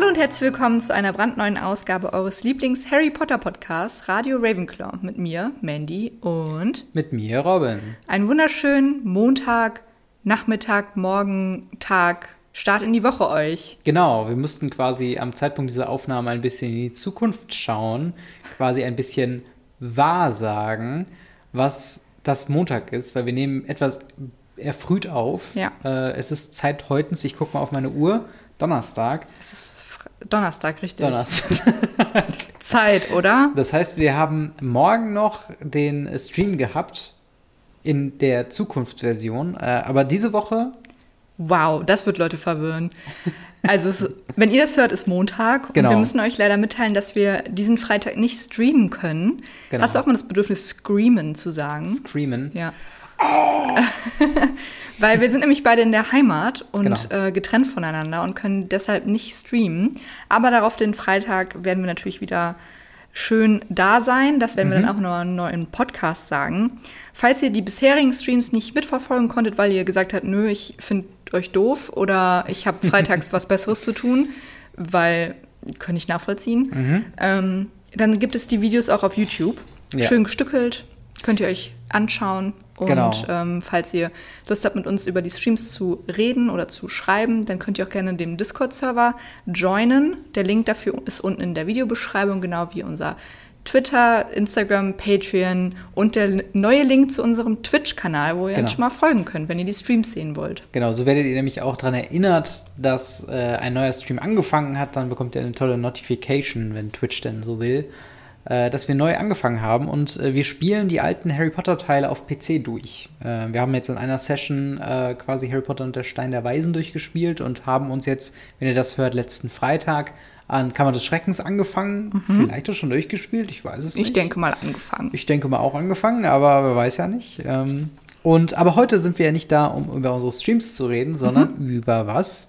Hallo und herzlich willkommen zu einer brandneuen Ausgabe eures Lieblings-Harry Potter Podcasts Radio Ravenclaw mit mir, Mandy und mit mir, Robin. Einen wunderschönen Montag, Nachmittag, Morgen, Tag, Start in die Woche euch. Genau, wir mussten quasi am Zeitpunkt dieser Aufnahme ein bisschen in die Zukunft schauen, quasi ein bisschen wahrsagen, was das Montag ist, weil wir nehmen etwas erfrüht auf. Ja. Äh, es ist Zeit heutens, ich gucke mal auf meine Uhr, Donnerstag. Es ist Donnerstag, richtig. Donnerstag. Zeit, oder? Das heißt, wir haben morgen noch den Stream gehabt in der Zukunftsversion, äh, aber diese Woche. Wow, das wird Leute verwirren. Also, es, wenn ihr das hört, ist Montag. Genau. Und wir müssen euch leider mitteilen, dass wir diesen Freitag nicht streamen können. Genau. Hast du auch mal das Bedürfnis, screamen zu sagen? Screamen. Ja. Weil wir sind nämlich beide in der Heimat und Genau. äh, getrennt voneinander und können deshalb nicht streamen. Aber darauf den Freitag werden wir natürlich wieder schön da sein. Das werden wir Mhm. dann auch noch einen neuen Podcast sagen. Falls ihr die bisherigen Streams nicht mitverfolgen konntet, weil ihr gesagt habt, nö, ich finde euch doof oder ich habe freitags was Besseres zu tun, weil kann ich nachvollziehen, Mhm. ähm, dann gibt es die Videos auch auf YouTube. Ja. Schön gestückelt, könnt ihr euch anschauen. Und Genau. ähm, falls ihr Lust habt, mit uns über die Streams zu reden oder zu schreiben, dann könnt ihr auch gerne dem Discord-Server joinen. Der Link dafür ist unten in der Videobeschreibung, genau wie unser Twitter, Instagram, Patreon und der neue Link zu unserem Twitch-Kanal, wo ihr Genau. uns schon mal folgen könnt, wenn ihr die Streams sehen wollt. Genau, so werdet ihr nämlich auch daran erinnert, dass äh, ein neuer Stream angefangen hat. Dann bekommt ihr eine tolle Notification, wenn Twitch denn so will, dass wir neu angefangen haben. Und äh, wir spielen die alten Harry Potter-Teile auf PC durch. Äh, wir haben jetzt in einer Session äh, quasi Harry Potter und der Stein der Weisen durchgespielt und haben uns jetzt, wenn ihr das hört, letzten Freitag an Kammer des Schreckens angefangen. Vielleicht auch schon durchgespielt, ich weiß es nicht. Ich denke mal angefangen. Ich denke mal auch angefangen, aber wer weiß ja nicht. Ähm, und aber heute sind wir ja nicht da, um über unsere Streams zu reden, sondern über was?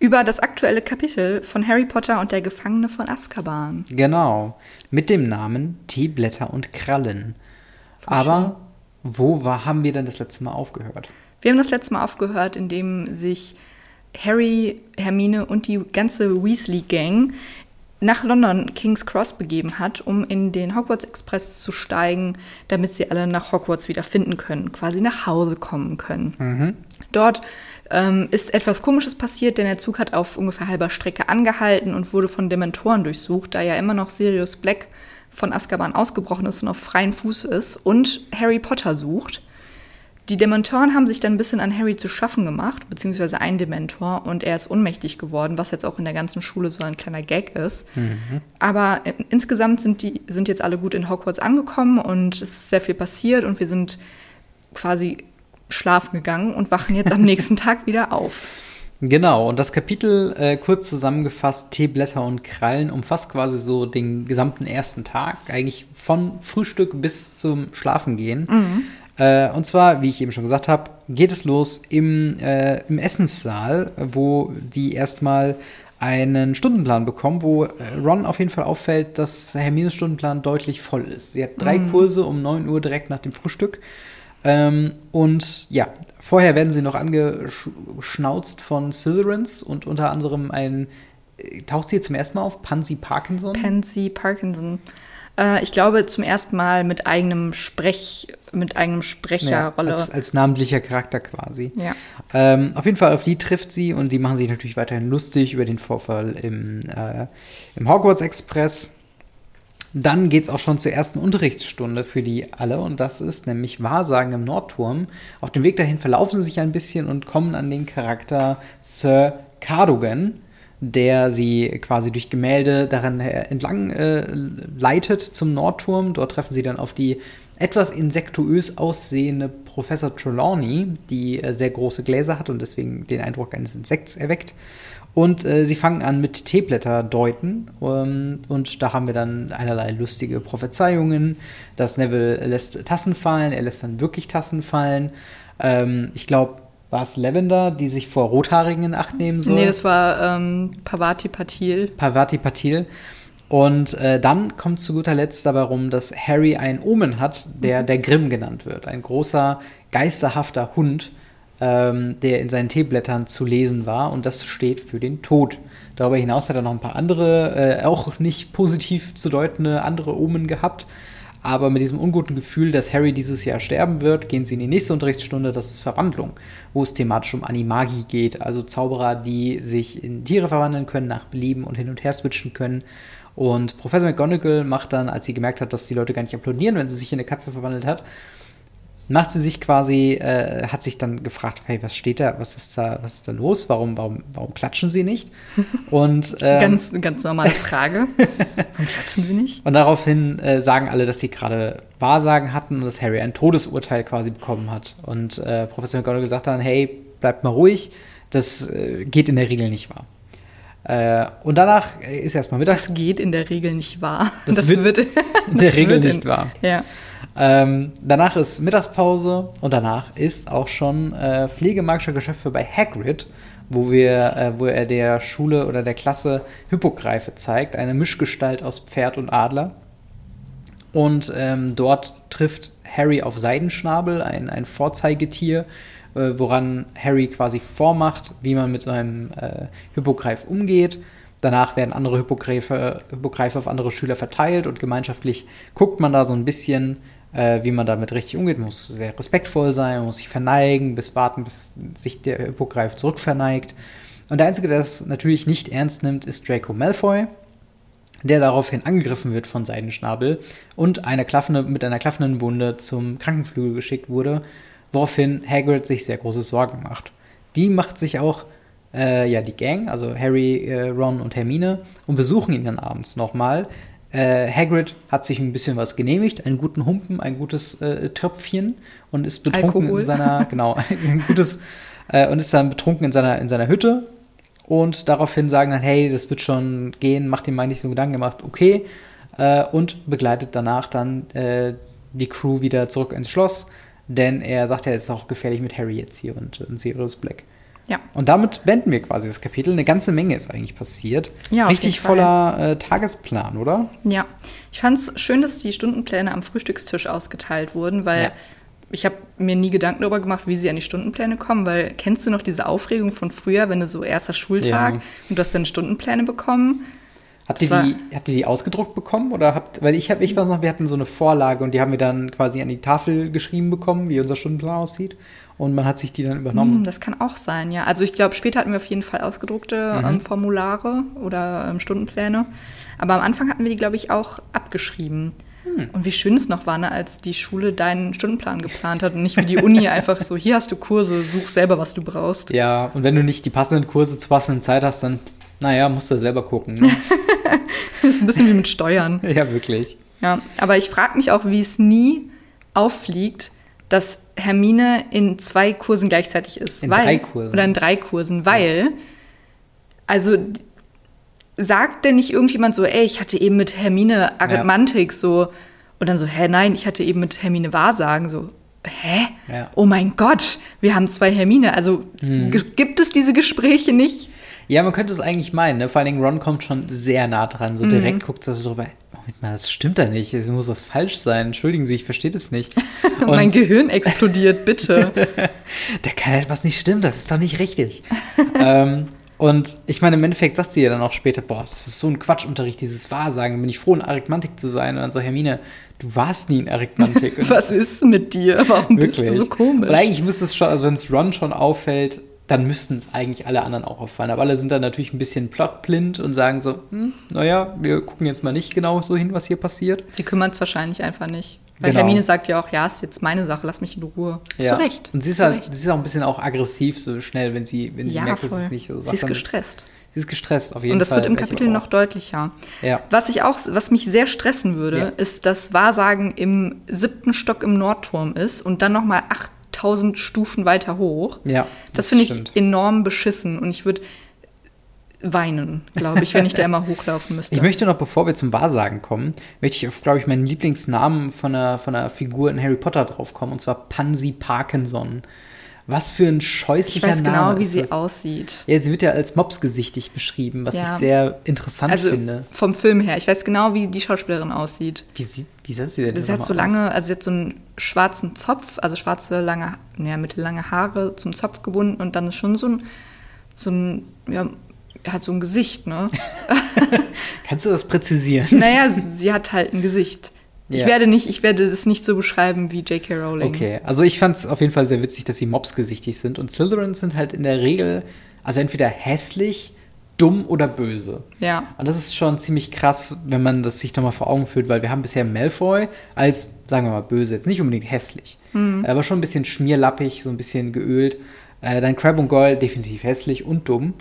Über das aktuelle Kapitel von Harry Potter und der Gefangene von Azkaban. Genau, mit dem Namen Teeblätter und Krallen. aber wo war, haben wir denn das letzte Mal aufgehört? Wir haben das letzte Mal aufgehört, indem sich Harry, Hermine und die ganze Weasley-Gang nach London King's Cross begeben hat, um in den Hogwarts Express zu steigen, damit sie alle nach Hogwarts wieder finden können, quasi nach Hause kommen können. Dort ähm, ist etwas Komisches passiert, denn der Zug hat auf ungefähr halber Strecke angehalten und wurde von Dementoren durchsucht, da ja immer noch Sirius Black von Azkaban ausgebrochen ist und auf freien Fuß ist und Harry Potter sucht. Die Dementoren haben sich dann ein bisschen an Harry zu schaffen gemacht, beziehungsweise ein Dementor, und er ist ohnmächtig geworden, was jetzt auch in der ganzen Schule so ein kleiner Gag ist. Aber in, insgesamt sind, die, sind jetzt alle gut in Hogwarts angekommen und es ist sehr viel passiert und wir sind quasi schlafen gegangen und wachen jetzt am nächsten Tag wieder auf. Genau, und das Kapitel, äh, kurz zusammengefasst, Teeblätter und Krallen, umfasst quasi so den gesamten ersten Tag, eigentlich von Frühstück bis zum Schlafengehen. Äh, und zwar, wie ich eben schon gesagt habe, geht es los im, äh, im Essenssaal, wo die erstmal einen Stundenplan bekommen, wo äh, Ron auf jeden Fall auffällt, dass Hermines Stundenplan deutlich voll ist. Sie hat drei Kurse um 9 Uhr direkt nach dem Frühstück. Ähm, und ja, vorher werden sie noch angeschnauzt von Slytherins und unter anderem ein, äh, taucht sie jetzt zum ersten Mal auf, Pansy Parkinson? Pansy Parkinson. Äh, ich glaube zum ersten Mal mit eigenem Sprech, mit eigenem ja, Sprecherrolle. als, als namentlicher Charakter quasi. Ja. Ähm, auf jeden Fall, auf die trifft sie und die machen sich natürlich weiterhin lustig über den Vorfall im, äh, im Hogwarts Express. Dann geht es auch schon zur ersten Unterrichtsstunde für die alle und das ist nämlich Wahrsagen im Nordturm. Auf dem Weg dahin verlaufen sie sich ein bisschen und kommen an den Charakter Sir Cadogan, der sie quasi durch Gemälde daran entlang äh, leitet zum Nordturm. Dort treffen sie dann auf die etwas insektuös aussehende Professor Trelawney, die äh, sehr große Gläser hat und deswegen den Eindruck eines Insekts erweckt. Und äh, sie fangen an mit Teeblätter deuten. Ähm, und da haben wir dann einerlei lustige Prophezeiungen. Dass Neville lässt Tassen fallen, er lässt dann wirklich Tassen fallen. Ähm, ich glaube, war es Lavender, die sich vor Rothaarigen in Acht nehmen soll? Nee, das war ähm, Pavati Patil. Parvati Patil. Und äh, dann kommt zu guter Letzt dabei rum, dass Harry einen Omen hat, der der Grimm genannt wird. Ein großer, geisterhafter Hund, ähm, der in seinen Teeblättern zu lesen war und das steht für den Tod. Darüber hinaus hat er noch ein paar andere, äh, auch nicht positiv zu deutende andere Omen gehabt. Aber mit diesem unguten Gefühl, dass Harry dieses Jahr sterben wird, gehen sie in die nächste Unterrichtsstunde, das ist Verwandlung, wo es thematisch um Animagi geht, also Zauberer, die sich in Tiere verwandeln können, nach Belieben und hin und her switchen können. Und Professor McGonagall macht dann, als sie gemerkt hat, dass die Leute gar nicht applaudieren, wenn sie sich in eine Katze verwandelt hat, macht sie sich quasi, äh, hat sich dann gefragt, hey, was steht da, was ist da, was ist da los? Warum, warum, warum klatschen sie nicht? Und ähm, ganz, ganz normale Frage. warum klatschen sie nicht? Und daraufhin äh, sagen alle, dass sie gerade Wahrsagen hatten und dass Harry ein Todesurteil quasi bekommen hat. Und äh, Professor McGonagall gesagt hat, hey, bleibt mal ruhig, das äh, geht in der Regel nicht wahr. Äh, und danach ist erstmal Mittag. Das geht in der Regel nicht wahr. Das, das wird, wird in der Regel nicht wahr. Ja. Ähm, danach ist Mittagspause und danach ist auch schon äh, pflegemagischer Geschöpfe bei Hagrid, wo, wir, äh, wo er der Schule oder der Klasse Hippogreife zeigt, eine Mischgestalt aus Pferd und Adler. Und ähm, dort trifft Harry auf Seidenschnabel, ein, ein Vorzeigetier, äh, woran Harry quasi vormacht, wie man mit so einem äh, Hippogreif umgeht. Danach werden andere Hippogreife, Hippogreife auf andere Schüler verteilt und gemeinschaftlich guckt man da so ein bisschen, äh, wie man damit richtig umgeht. Man muss sehr respektvoll sein, man muss sich verneigen, bis warten, bis sich der Hippogreif zurückverneigt. Und der Einzige, der das natürlich nicht ernst nimmt, ist Draco Malfoy, der daraufhin angegriffen wird von Seidenschnabel und eine klaffende, mit einer klaffenden Wunde zum Krankenflügel geschickt wurde, woraufhin Hagrid sich sehr große Sorgen macht. Die macht sich auch äh, ja, die Gang, also Harry, äh, Ron und Hermine, und besuchen ihn dann abends nochmal, äh, Hagrid hat sich ein bisschen was genehmigt, einen guten Humpen, ein gutes äh, Tröpfchen und ist betrunken Alkohol. in seiner, genau, ein gutes, äh, und ist dann betrunken in seiner, in seiner Hütte und daraufhin sagen dann, hey, das wird schon gehen, macht ihm mal nicht so Gedanken gemacht, okay, äh, und begleitet danach dann äh, die Crew wieder zurück ins Schloss, denn er sagt ja, es ist auch gefährlich mit Harry jetzt hier und, und Sirius Black. Ja. Und damit beenden wir quasi das Kapitel. Eine ganze Menge ist eigentlich passiert. Ja, Richtig voller äh, Tagesplan, oder? Ja. Ich fand es schön, dass die Stundenpläne am Frühstückstisch ausgeteilt wurden, weil ja. ich habe mir nie Gedanken darüber gemacht, wie sie an die Stundenpläne kommen, weil kennst du noch diese Aufregung von früher, wenn du so erster Schultag ja. und du hast dann Stundenpläne bekommen? Habt ihr, die, habt ihr die ausgedruckt bekommen? Oder habt, weil ich, hab, ich weiß noch, wir hatten so eine Vorlage und die haben wir dann quasi an die Tafel geschrieben bekommen, wie unser Stundenplan aussieht und man hat sich die dann übernommen. Hm, das kann auch sein, ja. Also ich glaube, später hatten wir auf jeden Fall ausgedruckte mhm. ähm, Formulare oder ähm, Stundenpläne. Aber am Anfang hatten wir die, glaube ich, auch abgeschrieben. Hm. Und wie schön es noch war, ne, als die Schule deinen Stundenplan geplant hat und nicht wie die Uni einfach so, hier hast du Kurse, such selber, was du brauchst. Ja, und wenn du nicht die passenden Kurse zur passenden Zeit hast, dann, naja, musst du selber gucken. Ne? das ist ein bisschen wie mit Steuern. Ja, wirklich. Ja, aber ich frage mich auch, wie es nie auffliegt, dass Hermine in zwei Kursen gleichzeitig ist. In weil, drei Kursen. Oder in drei Kursen, weil, ja. also sagt denn nicht irgendjemand so, ey, ich hatte eben mit Hermine Arithmantik ja. so, und dann so, hä, nein, ich hatte eben mit Hermine Wahrsagen so, hä? Ja. Oh mein Gott, wir haben zwei Hermine. Also hm. gibt es diese Gespräche nicht? Ja, man könnte es eigentlich meinen. Ne? Vor allen Dingen Ron kommt schon sehr nah dran. So mhm. direkt guckt er so drüber. Moment mal, das stimmt da nicht. Es muss was falsch sein. Entschuldigen Sie, ich verstehe das nicht. mein Gehirn explodiert, bitte. da kann etwas nicht stimmen. Das ist doch nicht richtig. ähm, und ich meine, im Endeffekt sagt sie ja dann auch später, boah, das ist so ein Quatschunterricht, dieses Wahrsagen. bin ich froh, in Arithmantik zu sein. Und dann so, Hermine, du warst nie in Arithmantik. Was ist mit dir? Warum bist du so komisch? Und eigentlich müsste es schon, also wenn es Ron schon auffällt, dann müssten es eigentlich alle anderen auch auffallen. Aber alle sind dann natürlich ein bisschen plotblind und sagen so, hm, naja, wir gucken jetzt mal nicht genau so hin, was hier passiert. Sie kümmern es wahrscheinlich einfach nicht. Weil genau. Hermine sagt ja auch, ja, ist jetzt meine Sache, lass mich in Ruhe. Ja. Zu Recht. Und sie ist, halt, sie ist auch ein bisschen auch aggressiv so schnell, wenn sie, wenn sie ja, merkt, voll. dass es nicht so Sie ist gestresst. Sie ist gestresst, auf jeden Fall. Und das Fall, wird im Kapitel noch deutlicher. Ja. Was ich auch, was mich sehr stressen würde, ja. ist, dass Wahrsagen im siebten Stock im Nordturm ist und dann nochmal 8000 Stufen weiter hoch. Ja. Das, das finde ich enorm beschissen und ich würde weinen, glaube ich, wenn ich da immer hochlaufen müsste. Ich möchte noch, bevor wir zum Wahrsagen kommen, möchte ich auf, glaube ich, meinen Lieblingsnamen von einer, von einer Figur in Harry Potter draufkommen, und zwar Pansy Parkinson. Was für ein Ich scheußlicher weiß Name genau, wie sie das? aussieht. Ja, sie wird ja als mopsgesichtig beschrieben, was Ja. ich sehr interessant Also finde. vom Film her. Ich weiß genau, wie die Schauspielerin aussieht. Wie sieht, wie sieht sie denn Das hat nochmal so aus? lange, also sie hat so einen schwarzen Zopf, also schwarze, lange, ja, mittellange Haare zum Zopf gebunden und dann ist schon so ein, so ein, ja, hat so ein Gesicht, ne? Kannst du das präzisieren? naja, sie, sie hat halt ein Gesicht. Ich Ja. werde nicht, ich werde es nicht so beschreiben wie J.K. Rowling. Okay, also ich fand es auf jeden Fall sehr witzig, dass sie mopsgesichtig sind. Und Slytherins sind halt in der Regel, also entweder hässlich, dumm oder böse. Ja. Und das ist schon ziemlich krass, wenn man das sich nochmal vor Augen führt, weil wir haben bisher Malfoy als, sagen wir mal, böse, jetzt nicht unbedingt hässlich, aber schon ein bisschen schmierlappig, so ein bisschen geölt. Äh, dann Crab und Goyle definitiv hässlich und dumm.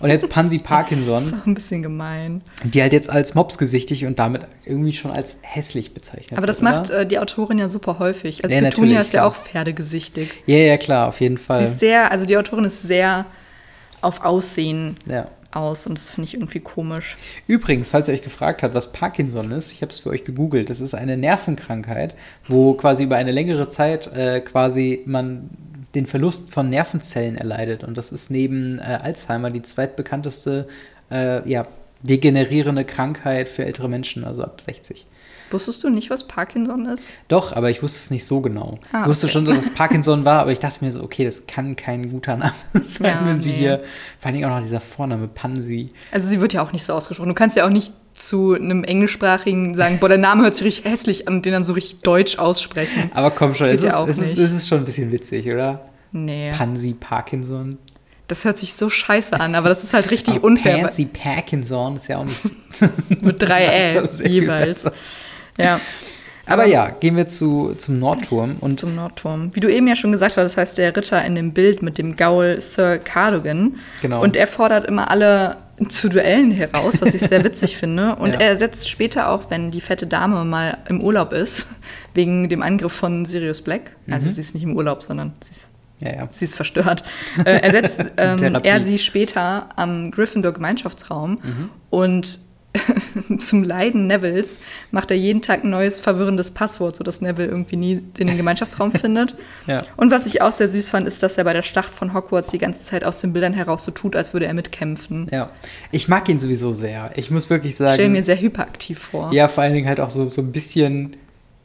Und jetzt Pansy Das Parkinson, ist auch ein bisschen gemein. die halt jetzt als mopsgesichtig und damit irgendwie schon als hässlich bezeichnet Aber das wird, macht äh, die Autorin ja super häufig. Also Ja, Petunia ist ja auch pferdegesichtig. Ja, ja, klar, auf jeden Sie Fall. ist sehr, also die Autorin ist sehr auf Aussehen Ja. aus und das finde ich irgendwie komisch. Übrigens, falls ihr euch gefragt habt, was Parkinson ist, ich habe es für euch gegoogelt. Das ist eine Nervenkrankheit, wo quasi über eine längere Zeit äh, quasi man den Verlust von Nervenzellen erleidet. Und das ist neben äh, Alzheimer die zweitbekannteste äh, ja, degenerierende Krankheit für ältere Menschen, also ab 60. Wusstest du nicht, was Parkinson ist? Doch, aber ich wusste es nicht so genau. Ah, ich wusste okay. schon, dass es Parkinson war, aber ich dachte mir so, okay, das kann kein guter Name sein, Ja, wenn sie nee. hier, vor allen Dingen auch noch dieser Vorname Pansy. Also sie wird ja auch nicht so ausgesprochen. Du kannst ja auch nicht zu einem englischsprachigen sagen, boah, der Name hört sich richtig hässlich an und den dann so richtig deutsch aussprechen. Aber komm schon, es ist, ja auch es, ist, es ist schon ein bisschen witzig, oder? Nee, Pansy Parkinson. das hört sich so scheiße an, aber das ist halt richtig Aber unfair. Pansy Parkinson ist ja auch nicht Mit drei viel jeweils. besser. Ja. Aber ja, gehen wir zu, zum Nordturm und zum Nordturm. Wie du eben ja schon gesagt hast, das heißt der Ritter in dem Bild mit dem Gaul Sir Cardogan. Genau. Und er fordert immer alle zu Duellen heraus, was ich sehr witzig finde. Und Ja. er setzt später auch, wenn die fette Dame mal im Urlaub ist, wegen dem Angriff von Sirius Black. Also Mhm. sie ist nicht im Urlaub, sondern sie ist, ja, ja. sie ist verstört. äh, er setzt ähm, er sie später am Gryffindor Gemeinschaftsraum Mhm. und zum Leiden Nevilles macht er jeden Tag ein neues verwirrendes Passwort, sodass Neville irgendwie nie in den Gemeinschaftsraum findet. Ja. Und was ich auch sehr süß fand, ist, dass er bei der Schlacht von Hogwarts die ganze Zeit aus den Bildern heraus so tut, als würde er mitkämpfen. ja. Ich mag ihn sowieso sehr. Ich muss wirklich sagen. Ich stelle mir sehr hyperaktiv vor. Ja, vor allen Dingen halt auch so, so ein bisschen,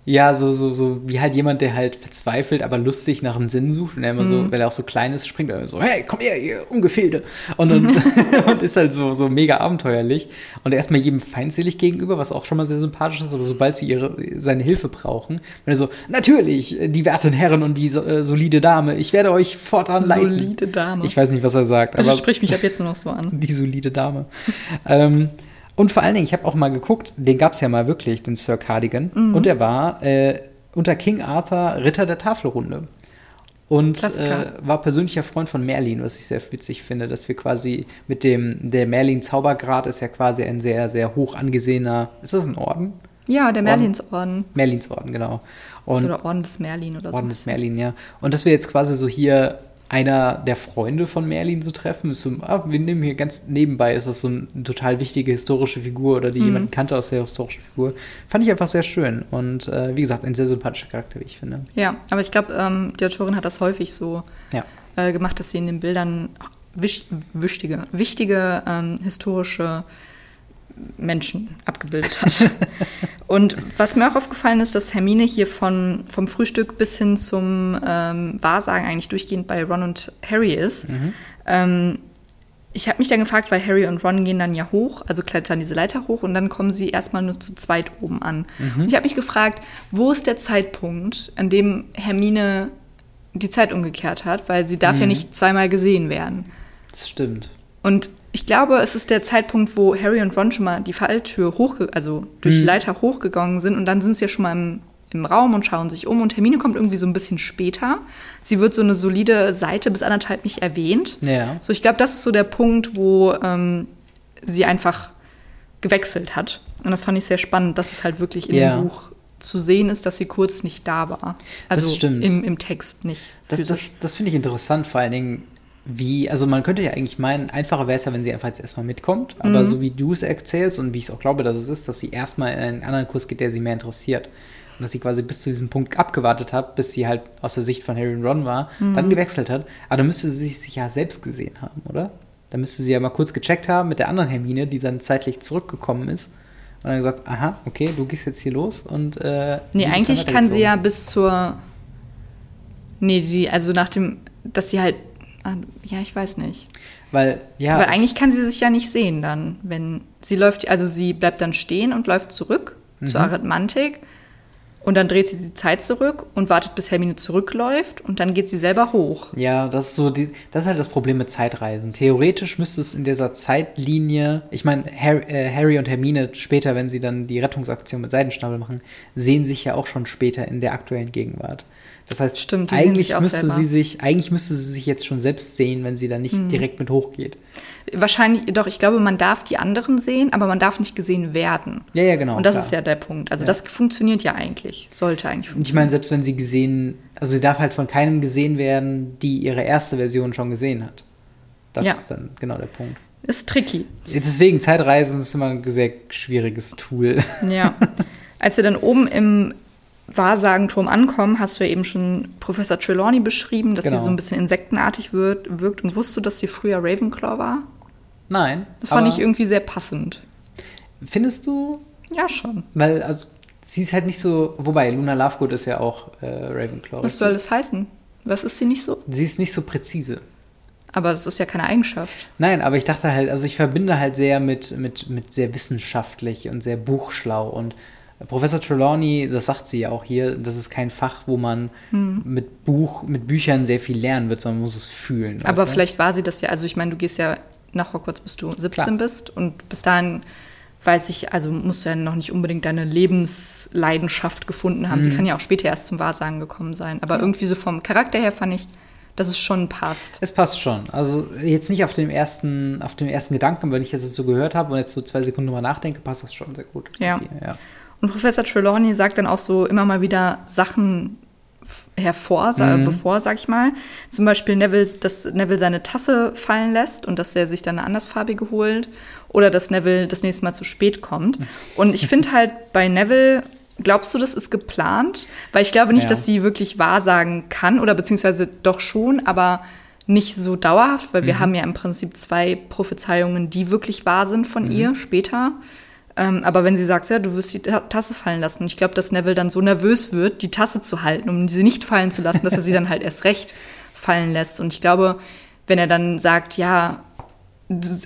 ja, so, so, so wie halt jemand, der halt verzweifelt, aber lustig nach einem Sinn sucht. Und er immer Mhm. so, weil er auch so klein ist, springt er immer so, hey, komm her, ihr Ungefilde. Und, dann, und ist halt so, so mega abenteuerlich. Und er ist mal jedem feindselig gegenüber, was auch schon mal sehr sympathisch ist. Aber sobald sie ihre, seine Hilfe brauchen, wenn er so, natürlich, die werten Herren und die so, äh, solide Dame, ich werde euch fortan leiten. Solide Dame. Ich weiß nicht, was er sagt, das aber spricht mich ab jetzt nur noch so an. die solide Dame. ähm, und vor allen Dingen, ich habe auch mal geguckt, den gab es ja mal wirklich, den Sir Cardigan. Mhm. Und er war äh, unter King Arthur Ritter der Tafelrunde. Und äh, war persönlicher Freund von Merlin, was ich sehr witzig finde, dass wir quasi mit dem, der Merlin-Zaubergrad ist ja quasi ein sehr, sehr hoch angesehener, ist das ein Orden? Ja, der Merlinsorden. Merlinsorden, genau. Und Oder Orden des Merlin oder so. Orden des Merlin, ja. Und dass wir jetzt quasi so hier einer der Freunde von Merlin so treffen, ist so, ah, wir nehmen hier ganz nebenbei, ist das so eine total wichtige historische Figur oder die Mhm. jemanden kannte aus der historischen Figur. Fand ich einfach sehr schön und äh, wie gesagt, ein sehr sympathischer Charakter, wie ich finde. Ja, aber ich glaube, ähm, die Autorin hat das häufig so Ja. äh, gemacht, dass sie in den Bildern wisch wichtige, wichtige ähm, historische Menschen abgebildet hat. Und was mir auch aufgefallen ist, dass Hermine hier von, vom Frühstück bis hin zum ähm, Wahrsagen eigentlich durchgehend bei Ron und Harry ist. Ähm, ich habe mich dann gefragt, weil Harry und Ron gehen dann ja hoch, also klettern diese Leiter hoch und dann kommen sie erstmal nur zu zweit oben an. Und ich habe mich gefragt, wo ist der Zeitpunkt, an dem Hermine die Zeit umgekehrt hat, weil sie darf ja nicht zweimal gesehen werden. Das stimmt. Und ich glaube, es ist der Zeitpunkt, wo Harry und Ron schon mal die Falltür hochge also durch die Leiter hochgegangen sind und dann sind sie ja schon mal im, im Raum und schauen sich um und Hermine kommt irgendwie so ein bisschen später. Sie wird so eine solide Seite bis anderthalb nicht erwähnt. Ja. So, ich glaube, das ist so der Punkt, wo ähm, sie einfach gewechselt hat. Und das fand ich sehr spannend, dass es halt wirklich in Ja. dem Buch zu sehen ist, dass sie kurz nicht da war. Also stimmt. Im, im Text nicht. Das, das, das finde ich interessant, vor allen Dingen, wie, also man könnte ja eigentlich meinen, einfacher wäre es ja, wenn sie einfach jetzt erstmal mitkommt, aber Mhm. so wie du es erzählst und wie ich es auch glaube, dass es ist, dass sie erstmal in einen anderen Kurs geht, der sie mehr interessiert. und dass sie quasi bis zu diesem Punkt abgewartet hat, bis sie halt aus der Sicht von Harry und Ron war, dann gewechselt hat. Aber dann müsste sie sich ja selbst gesehen haben, oder? Dann müsste sie ja mal kurz gecheckt haben mit der anderen Hermine, die dann zeitlich zurückgekommen ist. Und dann gesagt, aha, okay, du gehst jetzt hier los und äh, Nee, eigentlich kann sie ja weitergezogen. bis zur. Nee, die, also nach dem, dass sie halt. Ah, Ja, ich weiß nicht. Weil, ja, Aber eigentlich kann sie sich ja nicht sehen dann, wenn sie läuft, also sie bleibt dann stehen und läuft zurück zur Mhm. Arithmantik und dann dreht sie die Zeit zurück und wartet, bis Hermine zurückläuft und dann geht sie selber hoch. Ja, das ist so die, das ist halt das Problem mit Zeitreisen. Theoretisch müsste es in dieser Zeitlinie, ich meine, Harry, äh, Harry und Hermine später, wenn sie dann die Rettungsaktion mit Seidenschnabel machen, sehen sich ja auch schon später in der aktuellen Gegenwart. Das heißt, Stimmt, eigentlich müsste selber. sie sich, eigentlich müsste sie sich jetzt schon selbst sehen, wenn sie dann nicht Mhm. direkt mit hochgeht. Wahrscheinlich, doch, ich glaube, man darf die anderen sehen, aber man darf nicht gesehen werden. Ja, ja, genau. und das klar. ist ja der Punkt. Also Ja. das funktioniert ja eigentlich. Sollte eigentlich Und ich funktionieren. meine, selbst wenn sie gesehen, also sie darf halt von keinem gesehen werden, die ihre erste Version schon gesehen hat. Das Ja. ist dann genau der Punkt. ist tricky. Deswegen, Zeitreisen ist immer ein sehr schwieriges Tool. Ja. Als wir dann oben im Wahrsagenturm ankommen, hast du ja eben schon Professor Trelawney beschrieben, dass Genau. sie so ein bisschen insektenartig wird, wirkt. Und wusstest du, dass sie früher Ravenclaw war? Nein. Das fand ich irgendwie sehr passend. Findest du? Ja, schon. Weil, also, sie ist halt nicht so. Wobei, Luna Lovegood ist ja auch äh, Ravenclaw. Was soll das heißen? Was ist sie nicht so? Sie ist nicht so präzise. Aber das ist ja keine Eigenschaft. Nein, aber ich dachte halt, also ich verbinde halt sehr mit, mit, mit sehr wissenschaftlich und sehr buchschlau und Professor Trelawney, das sagt sie ja auch hier, das ist kein Fach, wo man Hm. mit Buch, mit Büchern sehr viel lernen wird, sondern man muss es fühlen. Aber weißt du? vielleicht war sie das ja. Also ich meine, du gehst ja nach Hogwarts, bis du 17 Klar. bist. Und bis dahin weiß ich, also musst du ja noch nicht unbedingt deine Lebensleidenschaft gefunden haben. Sie Mhm. kann ja auch später erst zum Wahrsagen gekommen sein. Aber irgendwie so vom Charakter her fand ich, dass es schon passt. Es passt schon. Also jetzt nicht auf dem ersten, auf dem ersten Gedanken, wenn ich das jetzt so gehört habe und jetzt so zwei Sekunden drüber nachdenke, passt das schon sehr gut. Ja. Okay, ja. Und Professor Trelawney sagt dann auch so immer mal wieder Sachen hervor, Mhm. bevor, sag ich mal. Zum Beispiel Neville, dass Neville seine Tasse fallen lässt und dass er sich dann eine andersfarbige holt. Oder dass Neville das nächste Mal zu spät kommt. Und ich finde halt bei Neville, glaubst du, das ist geplant? Weil ich glaube nicht, Ja. dass sie wirklich wahrsagen kann oder beziehungsweise doch schon, aber nicht so dauerhaft, weil wir haben ja im Prinzip zwei Prophezeiungen, die wirklich wahr sind von ihr später. Ähm, aber wenn sie sagt, ja, du wirst die Ta- Tasse fallen lassen, ich glaube, dass Neville dann so nervös wird, die Tasse zu halten, um sie nicht fallen zu lassen, dass er sie dann halt erst recht fallen lässt. Und ich glaube, wenn er dann sagt, ja,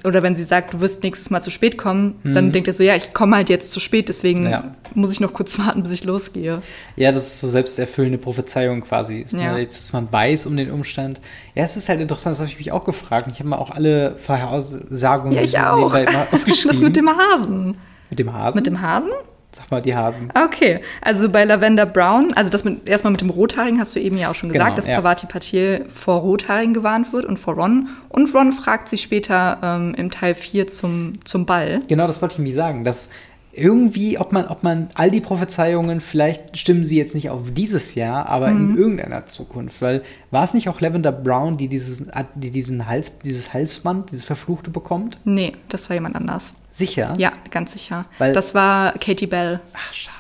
oder wenn sie sagt, du wirst nächstes Mal zu spät kommen, dann denkt er so, ja, ich komme halt jetzt zu spät, deswegen Mhm. Ja. muss ich noch kurz warten, bis ich losgehe. Ja, das ist so selbsterfüllende Prophezeiung quasi. Ist, Ja. ne? Jetzt, dass man weiß um den Umstand. Ja, es ist halt interessant, das habe ich mich auch gefragt. Ich habe mal auch alle Vorhersagungen Ja, ich auch. aufgeschrieben. Das mit dem Hasen. Mit dem Hasen? Mit dem Hasen? Sag mal, die Hasen. Okay, also bei Lavender Brown, also das mit, erstmal mit dem Rothaarigen hast du eben ja auch schon gesagt, Genau, dass ja. Pavati Patil vor Rothaarigen gewarnt wird und vor Ron. Und Ron fragt sie später ähm, im Teil 4 zum, zum Ball. Genau, das wollte ich mir sagen. Dass irgendwie, ob man, ob man all die Prophezeiungen, vielleicht stimmen sie jetzt nicht auf dieses Jahr, aber Mhm. in irgendeiner Zukunft. Weil war es nicht auch Lavender Brown, die, dieses, die diesen Hals, dieses Halsband, dieses Verfluchte bekommt? Nee, das war jemand anders. Sicher? Ja, ganz sicher. Weil- das war Katie Bell. Ach, schade.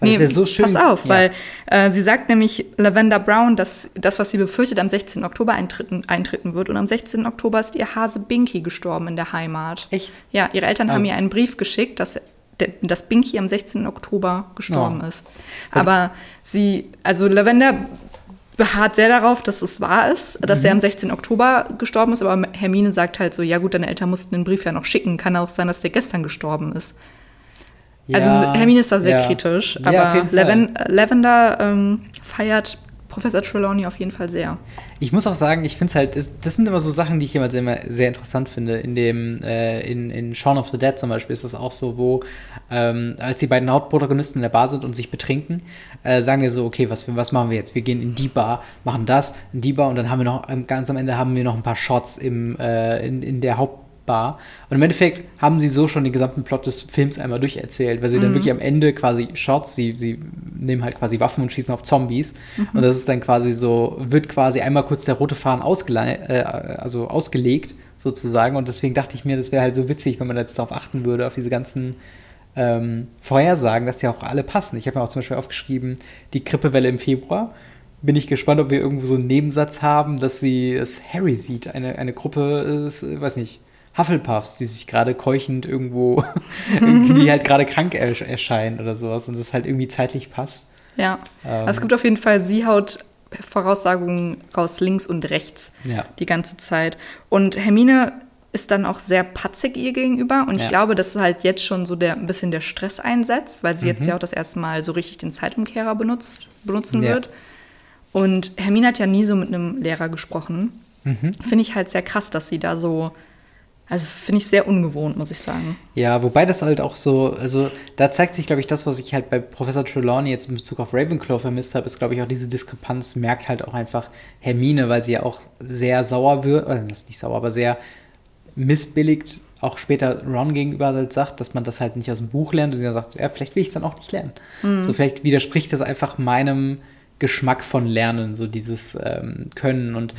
Weil wäre so schön. Pass auf, ja. weil äh, sie sagt nämlich Lavender Brown, dass das, was sie befürchtet, am 16. Oktober eintreten, eintreten wird. Und am 16. Oktober ist ihr Hase Binky gestorben in der Heimat. Echt? Ja, ihre Eltern Ah. haben ihr einen Brief geschickt, dass, dass Binky am 16. Oktober gestorben Oh. ist. Aber sie, also Lavender beharrt sehr darauf, dass es wahr ist, dass Mhm. er am 16. Oktober gestorben ist, aber Hermine sagt halt so, ja gut, deine Eltern mussten den Brief ja noch schicken, kann auch sein, dass der gestern gestorben ist. Also Ja, Hermine ist da sehr ja. kritisch, Ja, aber Fall. Laven Lavender ähm, feiert Professor Trelawney auf jeden Fall sehr. Ich muss auch sagen, ich finde es halt, es- das sind immer so Sachen, die ich immer sehr, interessant finde. In dem, äh, in, in Shaun of the Dead zum Beispiel ist das auch so, wo, ähm, als die beiden Hauptprotagonisten in der Bar sind und sich betrinken, äh, sagen wir so, okay, was, was machen wir jetzt? Wir gehen in die Bar, machen das, in die Bar und dann haben wir noch, ganz am Ende haben wir noch ein paar Shots im, äh, in, in der Hauptbar. Und im Endeffekt haben sie so schon den gesamten Plot des Films einmal durcherzählt, weil sie dann wirklich am Ende quasi Shots, sie, sie nehmen halt quasi Waffen und schießen auf Zombies. Und das ist dann quasi so, wird quasi einmal kurz der rote Faden ausgele äh, also ausgelegt, sozusagen. Und deswegen dachte ich mir, das wäre halt so witzig, wenn man jetzt darauf achten würde, auf diese ganzen ähm, Vorhersagen, dass die auch alle passen. Ich habe mir auch zum Beispiel aufgeschrieben, die Grippewelle im Februar. Bin ich gespannt, ob wir irgendwo so einen Nebensatz haben, dass sie es Harry sieht. Eine, eine Gruppe, ist, weiß nicht, Hufflepuffs, die sich gerade keuchend irgendwo, die halt gerade krank er erscheinen oder sowas und das halt irgendwie zeitlich passt. Ja, ähm, es gibt auf jeden Fall, sie haut Voraussagungen raus links und rechts ja. die ganze Zeit. Und Hermine ist dann auch sehr patzig ihr gegenüber. Und ich ja. glaube, dass halt jetzt schon so der, ein bisschen der Stress einsetzt, weil sie mhm. jetzt ja auch das erste Mal so richtig den Zeitumkehrer benutzt, benutzen ja. wird. Und Hermine hat ja nie so mit einem Lehrer gesprochen. Mhm. Finde ich halt sehr krass, dass sie da so also finde ich sehr ungewohnt, muss ich sagen. Ja, wobei das halt auch so, also da zeigt sich, glaube ich, das, was ich halt bei Professor Trelawney jetzt in Bezug auf Ravenclaw vermisst habe, ist, glaube ich, auch diese Diskrepanz merkt halt auch einfach Hermine, weil sie ja auch sehr sauer wird, äh, das ist nicht sauer, aber sehr missbilligt auch später Ron gegenüber halt sagt, dass man das halt nicht aus dem Buch lernt und sie dann sagt, ja, vielleicht will ich es dann auch nicht lernen. Mhm. So vielleicht widerspricht das einfach meinem Geschmack von Lernen, so dieses ähm, Können und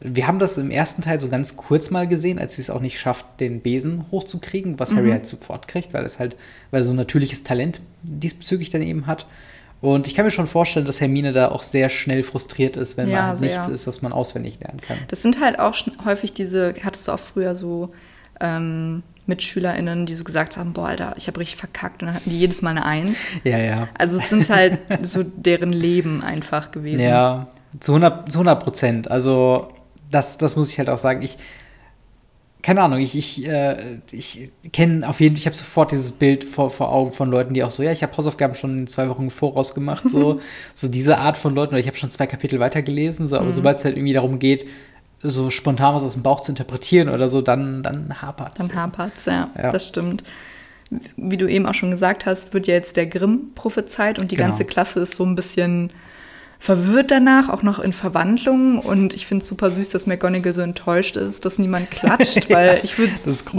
wir haben das im ersten Teil so ganz kurz mal gesehen, als sie es auch nicht schafft, den Besen hochzukriegen, was mhm. Harry halt sofort kriegt, weil es halt, weil er so ein natürliches Talent diesbezüglich dann eben hat. Und ich kann mir schon vorstellen, dass Hermine da auch sehr schnell frustriert ist, wenn ja, man halt nichts ist, was man auswendig lernen kann. Das sind halt auch häufig diese, hattest du auch früher so ähm, MitschülerInnen, die so gesagt haben, boah, Alter, ich habe richtig verkackt und dann hatten die jedes Mal eine Eins. Ja, ja. Also es sind halt so deren Leben einfach gewesen. Ja, zu 100 Prozent. Also das, das muss ich halt auch sagen. Ich, keine Ahnung, ich, ich, äh, ich kenne auf jeden Fall, ich habe sofort dieses Bild vor, vor Augen von Leuten, die auch so, ja, ich habe Hausaufgaben schon in zwei Wochen voraus gemacht, so, so diese Art von Leuten, oder ich habe schon zwei Kapitel weitergelesen, so, aber mhm. sobald es halt irgendwie darum geht, so spontan was aus dem Bauch zu interpretieren oder so, dann, dann hapert es. Dann hapert es, ja, ja, das stimmt. Wie du eben auch schon gesagt hast, wird ja jetzt der Grimm prophezeit und die genau. ganze Klasse ist so ein bisschen verwirrt danach, auch noch in Verwandlungen. Und ich finde es super süß, dass McGonagall so enttäuscht ist, dass niemand klatscht, weil ja, ich würde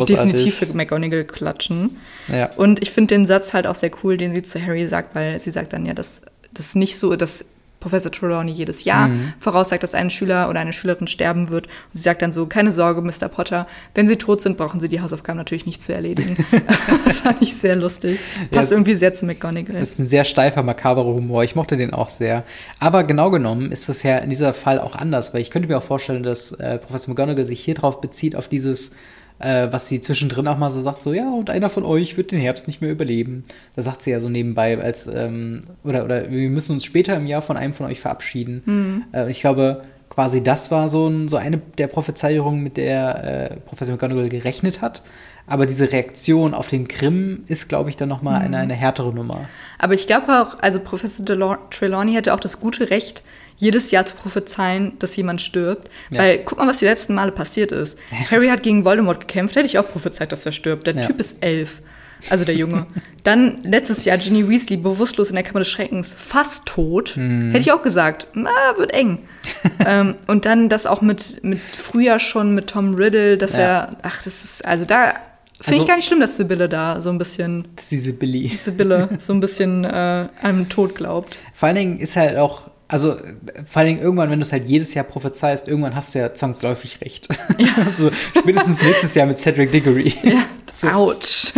definitiv für McGonagall klatschen. Ja. Und ich finde den Satz halt auch sehr cool, den sie zu Harry sagt, weil sie sagt dann ja, dass das nicht so, dass Professor Trelawney jedes Jahr mhm. voraussagt, dass ein Schüler oder eine Schülerin sterben wird. Und sie sagt dann so, keine Sorge, Mr. Potter, wenn sie tot sind, brauchen sie die Hausaufgaben natürlich nicht zu erledigen. das fand ich sehr lustig. Passt ja, irgendwie sehr zu McGonagall. Das ist ein sehr steifer, makaberer Humor. Ich mochte den auch sehr. Aber genau genommen ist das ja in dieser Fall auch anders, weil ich könnte mir auch vorstellen, dass äh, Professor McGonagall sich hier drauf bezieht, auf dieses äh, was sie zwischendrin auch mal so sagt, so ja, und einer von euch wird den Herbst nicht mehr überleben. Da sagt sie ja so nebenbei, als ähm, oder, oder wir müssen uns später im Jahr von einem von euch verabschieden. Mhm. Äh, ich glaube, quasi das war so, ein, so eine der Prophezeiungen, mit der äh, Professor McGonagall gerechnet hat. Aber diese Reaktion auf den Grimm ist, glaube ich, dann nochmal mhm. eine, eine härtere Nummer. Aber ich glaube auch, also Professor Trelawney hätte auch das gute Recht, jedes Jahr zu prophezeien, dass jemand stirbt. Ja. Weil guck mal, was die letzten Male passiert ist. Harry hat gegen Voldemort gekämpft, hätte ich auch prophezeit, dass er stirbt. Der ja. Typ ist elf. Also der Junge. Dann letztes Jahr Ginny Weasley bewusstlos in der Kammer des Schreckens, fast tot. Mhm. Hätte ich auch gesagt, na, wird eng. ähm, und dann das auch mit, mit früher schon mit Tom Riddle, dass ja. er, ach, das ist, also da Finde also, ich gar nicht schlimm, dass Sibylle da so ein bisschen. Dass die Sibylle. Sibylle so ein bisschen äh, einem Tod glaubt. Vor allen Dingen ist halt auch, also vor allen Dingen irgendwann, wenn du es halt jedes Jahr prophezeist, irgendwann hast du ja zwangsläufig recht. Ja. also spätestens nächstes Jahr mit Cedric Diggory. Ja. So. Ouch.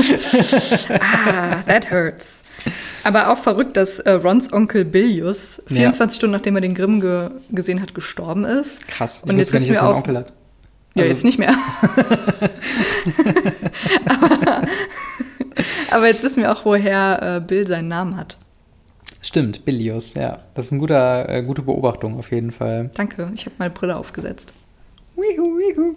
ah, that hurts. Aber auch verrückt, dass äh, Rons Onkel Bilius 24 ja. Stunden nachdem er den Grimm ge gesehen hat, gestorben ist. Krass. Ich Und jetzt gar nicht, was er Onkel hat. Ja, also, jetzt nicht mehr. aber, aber, jetzt wissen wir auch, woher äh, Bill seinen Namen hat. Stimmt, Billius, ja. Das ist eine gute, äh, gute Beobachtung auf jeden Fall. Danke, ich habe meine Brille aufgesetzt. Wihu, wihu.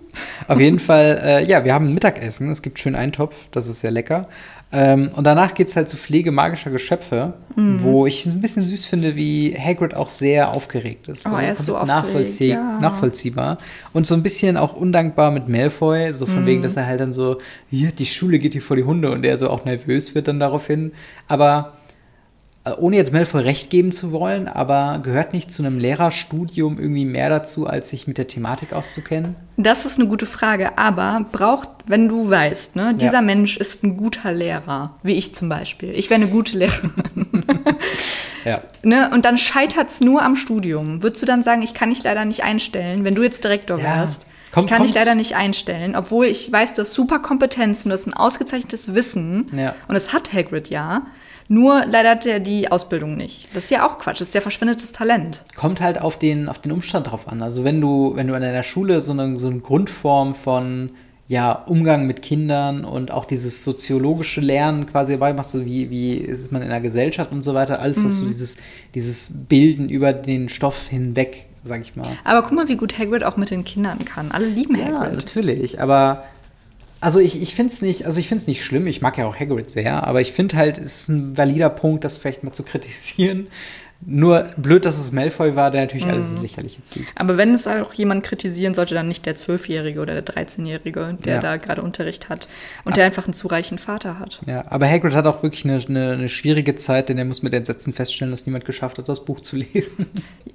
Auf jeden Fall, äh, ja, wir haben ein Mittagessen. Es gibt schön Eintopf, das ist sehr lecker. Ähm, und danach geht es halt zu Pflege magischer Geschöpfe, mhm. wo ich es ein bisschen süß finde, wie Hagrid auch sehr aufgeregt ist. Oh, also er ist so nachvollzieh ja. nachvollziehbar. Und so ein bisschen auch undankbar mit Malfoy, so von mhm. wegen, dass er halt dann so, hier, die Schule geht hier vor die Hunde und er so auch nervös wird dann daraufhin. Aber ohne jetzt Malfoy recht geben zu wollen, aber gehört nicht zu einem Lehrerstudium irgendwie mehr dazu, als sich mit der Thematik auszukennen? Das ist eine gute Frage, aber braucht, wenn du weißt, ne, dieser ja. Mensch ist ein guter Lehrer, wie ich zum Beispiel. Ich wäre eine gute Lehrerin. ja. Ne, und dann scheitert es nur am Studium. Würdest du dann sagen, ich kann dich leider nicht einstellen, wenn du jetzt Direktor wärst? Kommt- ich kann dich kommt- leider nicht einstellen, obwohl ich weiß, du hast super Kompetenzen, du hast ein ausgezeichnetes Wissen. Ja. Und es hat Hagrid ja. Nur leider hat er die Ausbildung nicht. Das ist ja auch Quatsch, das ist ja verschwendetes Talent. Kommt halt auf den, auf den Umstand drauf an. Also wenn du, wenn du an deiner Schule so eine, so eine Grundform von ja, Umgang mit Kindern und auch dieses soziologische Lernen quasi dabei machst, so wie, wie ist man in der Gesellschaft und so weiter, alles, was so dieses, dieses Bilden über den Stoff hinweg, sag ich mal. Aber guck mal, wie gut Hagrid auch mit den Kindern kann. Alle lieben Ja, Hagrid. natürlich, aber also ich, ich finde es nicht, also ich nicht schlimm, ich mag ja auch Hagrid sehr, aber ich finde halt, es ist ein valider Punkt, das vielleicht mal zu kritisieren. Nur blöd, dass es Malfoy war, der natürlich alles ins Lächerliche zieht. Aber wenn es auch jemand kritisieren sollte, dann nicht der Zwölfjährige oder der 13-Jährige, der Ja. da gerade Unterricht hat und der einfach einen zu reichen Vater hat. Ja, aber Hagrid hat auch wirklich eine, eine, eine schwierige Zeit, denn er muss mit Entsetzen feststellen, dass niemand geschafft hat, das Buch zu lesen.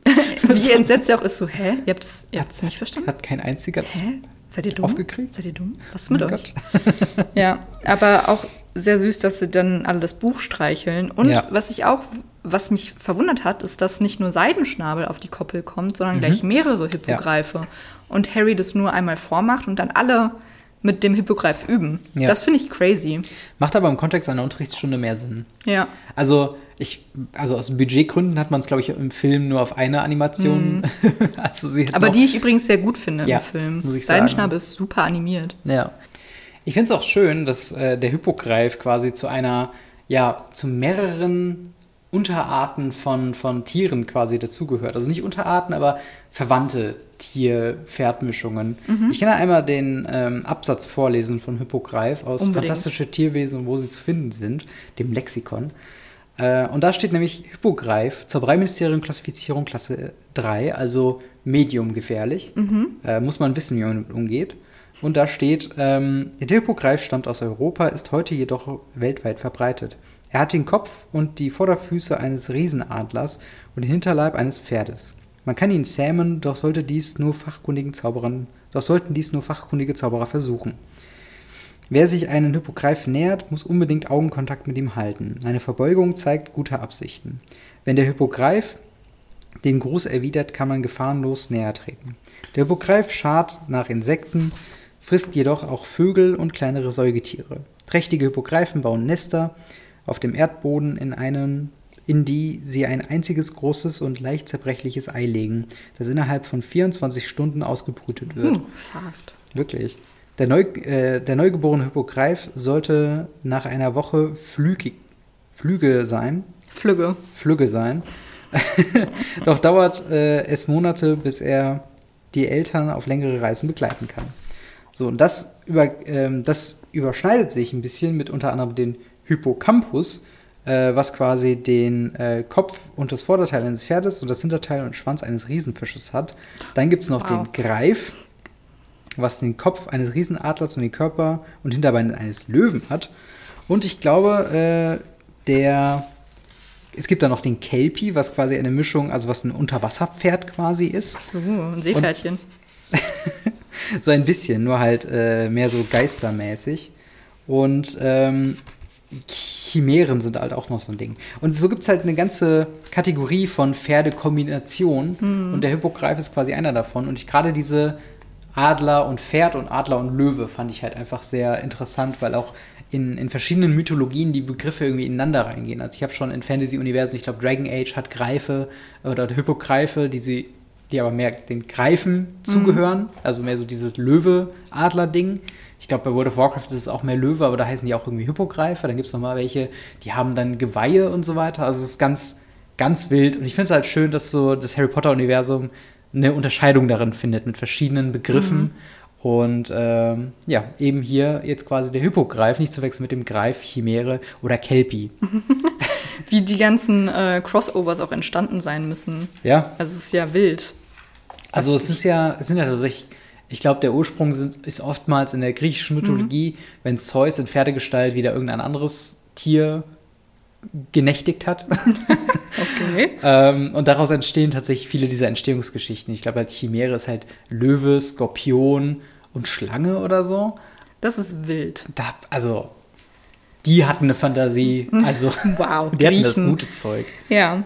Wie entsetzt er auch ist, so, hä? Ihr habt es ihr habt's nicht verstanden? Hat kein einziger das Hä? Seid ihr dumm? aufgekriegt? Seid ihr dumm? Was ist mit Mein euch? ja, aber auch sehr süß, dass sie dann alle das Buch streicheln. Und Ja. was ich auch, was mich verwundert hat, ist, dass nicht nur Seidenschnabel auf die Koppel kommt, Mhm. sondern gleich mehrere Hippogreife. Und Harry das nur einmal vormacht und dann alle mit dem Hippogreif üben. Ja. Das finde ich crazy. Macht aber im Kontext einer Unterrichtsstunde mehr Sinn. Ja. Also, ich, also aus Budgetgründen hat man es, glaube ich, im Film nur auf eine Animation. also hat Mhm. Aber die ich übrigens sehr gut finde Ja, im Film. muss ich sagen. Seidenschnabel ist super animiert. Ja. Ich finde es auch schön, dass äh, der Hippogreif quasi zu einer, ja, zu mehreren Unterarten von, von Tieren quasi dazugehört. Also nicht Unterarten, aber verwandte Tier-Pferdmischungen. Mhm. Ich kann ja einmal den ähm, Absatz vorlesen von Hippogreif aus Unbedingt. Fantastische Tierwesen und wo sie zu finden sind, dem Lexikon. Äh, und da steht nämlich Hippogreif zur Breiministerium-Klassifizierung Klasse 3, also medium gefährlich. Äh, muss man wissen, wie man damit umgeht. Und da steht, ähm, der Hippogreif stammt aus Europa, ist heute jedoch weltweit verbreitet. Er hat den Kopf und die Vorderfüße eines Riesenadlers und den Hinterleib eines Pferdes. Man kann ihn zähmen, doch sollte dies nur fachkundigen Zauberern, doch sollten dies nur fachkundige Zauberer versuchen. Wer sich einen Hippogreif nähert, muss unbedingt Augenkontakt mit ihm halten. Eine Verbeugung zeigt gute Absichten. Wenn der Hippogreif den Gruß erwidert, kann man gefahrenlos näher treten. Der Hippogreif schart nach Insekten, frisst jedoch auch Vögel und kleinere Säugetiere. Trächtige Hippogreifen bauen Nester auf dem Erdboden in einen in die sie ein einziges großes und leicht zerbrechliches Ei legen, das innerhalb von 24 Stunden ausgebrütet wird. Hm, fast. Wirklich. Der, Neu, äh, der neugeborene Hippogreif sollte nach einer Woche flügig, Flüge sein, Flügge. Flügge sein. Doch dauert äh, es Monate, bis er die Eltern auf längere Reisen begleiten kann. So, und das, über, ähm, das überschneidet sich ein bisschen mit unter anderem den Hippocampus, äh, was quasi den äh, Kopf und das Vorderteil eines Pferdes und das Hinterteil und Schwanz eines Riesenfisches hat. Dann gibt es noch Wow. den Greif, was den Kopf eines Riesenadlers und den Körper und Hinterbeine eines Löwen hat. Und ich glaube, äh, der es gibt da noch den Kelpie, was quasi eine Mischung, also was ein Unterwasserpferd quasi ist. Uh, ein Seepferdchen. So ein bisschen, nur halt äh, mehr so geistermäßig. Und ähm, Chimären sind halt auch noch so ein Ding. Und so gibt es halt eine ganze Kategorie von Pferdekombinationen. Und der Hippogreif ist quasi einer davon. Und ich gerade diese Adler und Pferd und Adler und Löwe fand ich halt einfach sehr interessant, weil auch in, in verschiedenen Mythologien die Begriffe irgendwie ineinander reingehen. Also ich habe schon in Fantasy-Universen, ich glaube Dragon Age hat Greife oder Hippogreife, die sie die aber mehr den Greifen zugehören, also mehr so dieses Löwe-Adler-Ding. Ich glaube, bei World of Warcraft ist es auch mehr Löwe, aber da heißen die auch irgendwie Hippogreifer. Dann gibt es nochmal welche, die haben dann Geweihe und so weiter. Also es ist ganz, ganz wild. Und ich finde es halt schön, dass so das Harry Potter-Universum eine Unterscheidung darin findet mit verschiedenen Begriffen. Und ähm, ja, eben hier jetzt quasi der Hippogreif, nicht zu wechseln mit dem Greif, Chimäre oder Kelpie. Wie die ganzen äh, Crossovers auch entstanden sein müssen. Ja, Also es ist ja wild. Also es ist ja, es sind ja tatsächlich, ich glaube, der Ursprung sind, ist oftmals in der griechischen Mythologie, wenn Zeus in Pferdegestalt wieder irgendein anderes Tier genächtigt hat. Okay. ähm, und daraus entstehen tatsächlich viele dieser Entstehungsgeschichten. Ich glaube, halt Chimäre ist halt Löwe, Skorpion und Schlange oder so. Das ist wild. Da, also, die hatten eine Fantasie. Also, Wow. die hatten das gute Zeug. Ja.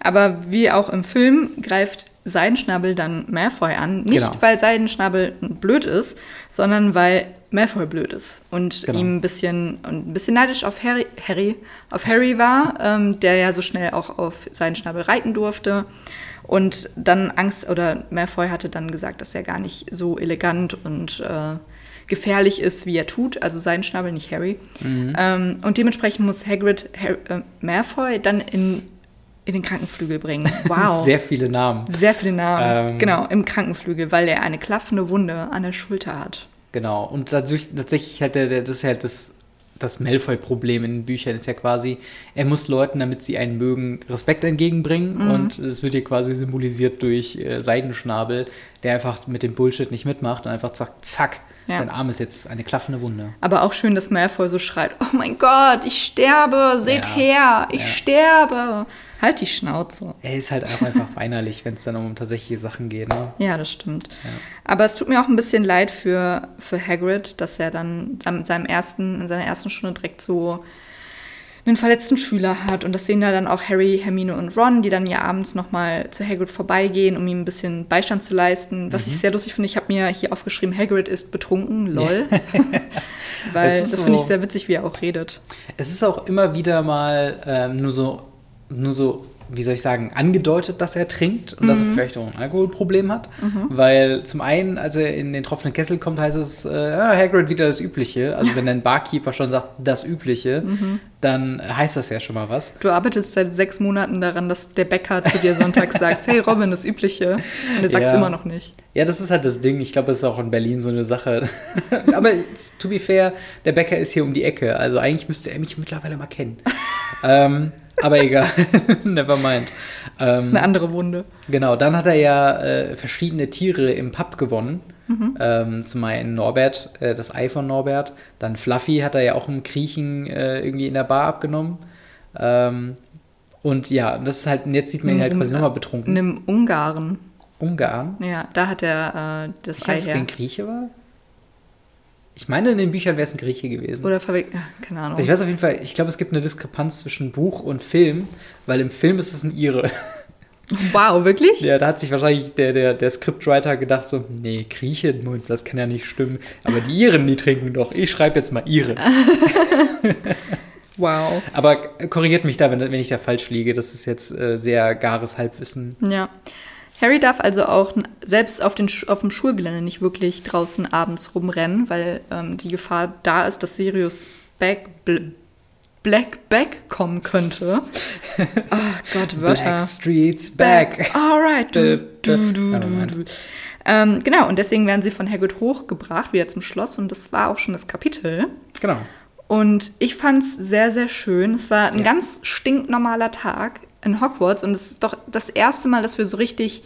Aber wie auch im Film greift Seidenschnabel dann Malfoy an. Nicht, Genau. weil Seidenschnabel blöd ist, sondern weil Malfoy blöd ist und Genau. ihm ein bisschen, ein bisschen neidisch auf Harry, Harry, auf Harry war, ähm, der ja so schnell auch auf Seidenschnabel reiten durfte. Und dann Angst, oder Malfoy hatte dann gesagt, dass er gar nicht so elegant und äh, gefährlich ist, wie er tut. Also Seidenschnabel, nicht Harry. Ähm, und dementsprechend muss Hagrid Har äh, Malfoy dann in, in den Krankenflügel bringen. Wow. Sehr viele Namen. Sehr viele Namen. Ähm. genau, im Krankenflügel, weil er eine klaffende Wunde an der Schulter hat. Genau. Und tatsächlich, tatsächlich hat der, der, das ist ja das, das Malfoy-Problem in den Büchern ist ja quasi, er muss Leuten, damit sie einen mögen, Respekt entgegenbringen. Mhm. Und es wird hier quasi symbolisiert durch äh, Seidenschnabel, der einfach mit dem Bullshit nicht mitmacht und einfach zack, zack, Ja. dein Arm ist jetzt eine klaffende Wunde. Aber auch schön, dass Malfoy so schreit: Oh mein Gott, ich sterbe, seht Ja. her, ich Ja. sterbe. Halt die Schnauze. Er ist halt auch einfach weinerlich, wenn es dann um tatsächliche Sachen geht. Ne? Ja, das stimmt. Aber es tut mir auch ein bisschen leid für, für Hagrid, dass er dann in, seinem ersten, in seiner ersten Stunde direkt so einen verletzten Schüler hat. Und das sehen ja dann auch Harry, Hermine und Ron, die dann ja abends nochmal zu Hagrid vorbeigehen, um ihm ein bisschen Beistand zu leisten. Was Mhm. ich sehr lustig finde, ich habe mir hier aufgeschrieben, Hagrid ist betrunken, lol. Weil Es das ist finde ich so- sehr witzig, wie er auch redet. Es ist auch immer wieder mal ähm, nur so, nur so, wie soll ich sagen, angedeutet, dass er trinkt und dass er vielleicht auch ein Alkoholproblem hat. Weil zum einen, als er in den tropfenden Kessel kommt, heißt es, äh, ja, Hagrid wieder das Übliche. Also wenn ein Barkeeper schon sagt, das Übliche, dann heißt das ja schon mal was. Du arbeitest seit sechs Monaten daran, dass der Bäcker zu dir sonntags sagt, hey Robin, das Übliche. Und er sagt es Ja. immer noch nicht. Ja, das ist halt das Ding. Ich glaube, das ist auch in Berlin so eine Sache. Aber to be fair, der Bäcker ist hier um die Ecke. Also eigentlich müsste er mich mittlerweile mal kennen. ähm, aber egal. Never mind. Das ist Ähm, eine andere Wunde. Genau, dann hat er ja äh, verschiedene Tiere im Pub gewonnen. Ähm, zum einen Norbert, äh, das Ei von Norbert. Dann Fluffy hat er ja auch im Kriechen äh, irgendwie in der Bar abgenommen. Ähm, und ja, das ist halt, und jetzt sieht man ihn halt quasi nochmal betrunken. In einem Ungarn. Ungarn. Ja, da hat er äh, das Ich Ei weiß, her. kein Grieche war. Ich meine, in den Büchern wäre es ein Grieche gewesen. Oder. Ja, keine Ahnung. ich weiß auf jeden Fall, ich glaube, es gibt eine Diskrepanz zwischen Buch und Film, weil im Film ist es ein Ire. Wow, wirklich? Ja, da hat sich wahrscheinlich der, der, der Scriptwriter gedacht so, nee, Grieche, Moment, das kann ja nicht stimmen. Aber die Iren, die trinken doch. Ich schreibe jetzt mal Ire. Wow. Aber korrigiert mich da, wenn, wenn ich da falsch liege. Das ist jetzt äh, sehr gares Halbwissen. Ja. Harry darf also auch selbst auf, den, auf dem Schulgelände nicht wirklich draußen abends rumrennen, weil ähm, die Gefahr da ist, dass Sirius Back, Bl Black Back kommen könnte. Ach Gott, Wörter. Backstreet's back. Alright. Du, Oh, du. Ähm, genau, und deswegen werden sie von Hagrid hochgebracht, wieder zum Schloss. Und das war auch schon das Kapitel. Genau. Und ich fand es sehr, sehr schön. Es war ein Ja. ganz stinknormaler Tag in Hogwarts. Und es ist doch das erste Mal, dass wir so richtig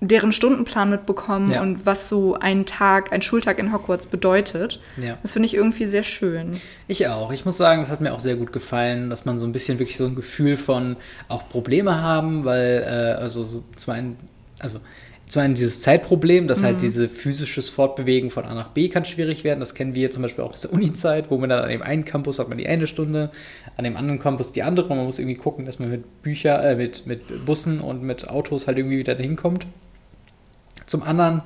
deren Stundenplan mitbekommen Ja. und was so ein Tag, ein Schultag in Hogwarts bedeutet. Ja. Das finde ich irgendwie sehr schön. Ich auch. Ich muss sagen, das hat mir auch sehr gut gefallen, dass man so ein bisschen wirklich so ein Gefühl von auch Probleme haben, weil, äh, also so zum einen, also zum einen dieses Zeitproblem, dass halt diese physisches Fortbewegen von A nach B kann schwierig werden. Das kennen wir zum Beispiel auch aus der Uni-Zeit, wo man dann an dem einen Campus hat man die eine Stunde, an dem anderen Campus die andere. Und man muss irgendwie gucken, dass man mit Bücher, äh, mit, mit Bussen und mit Autos halt irgendwie wieder dahin kommt. Zum anderen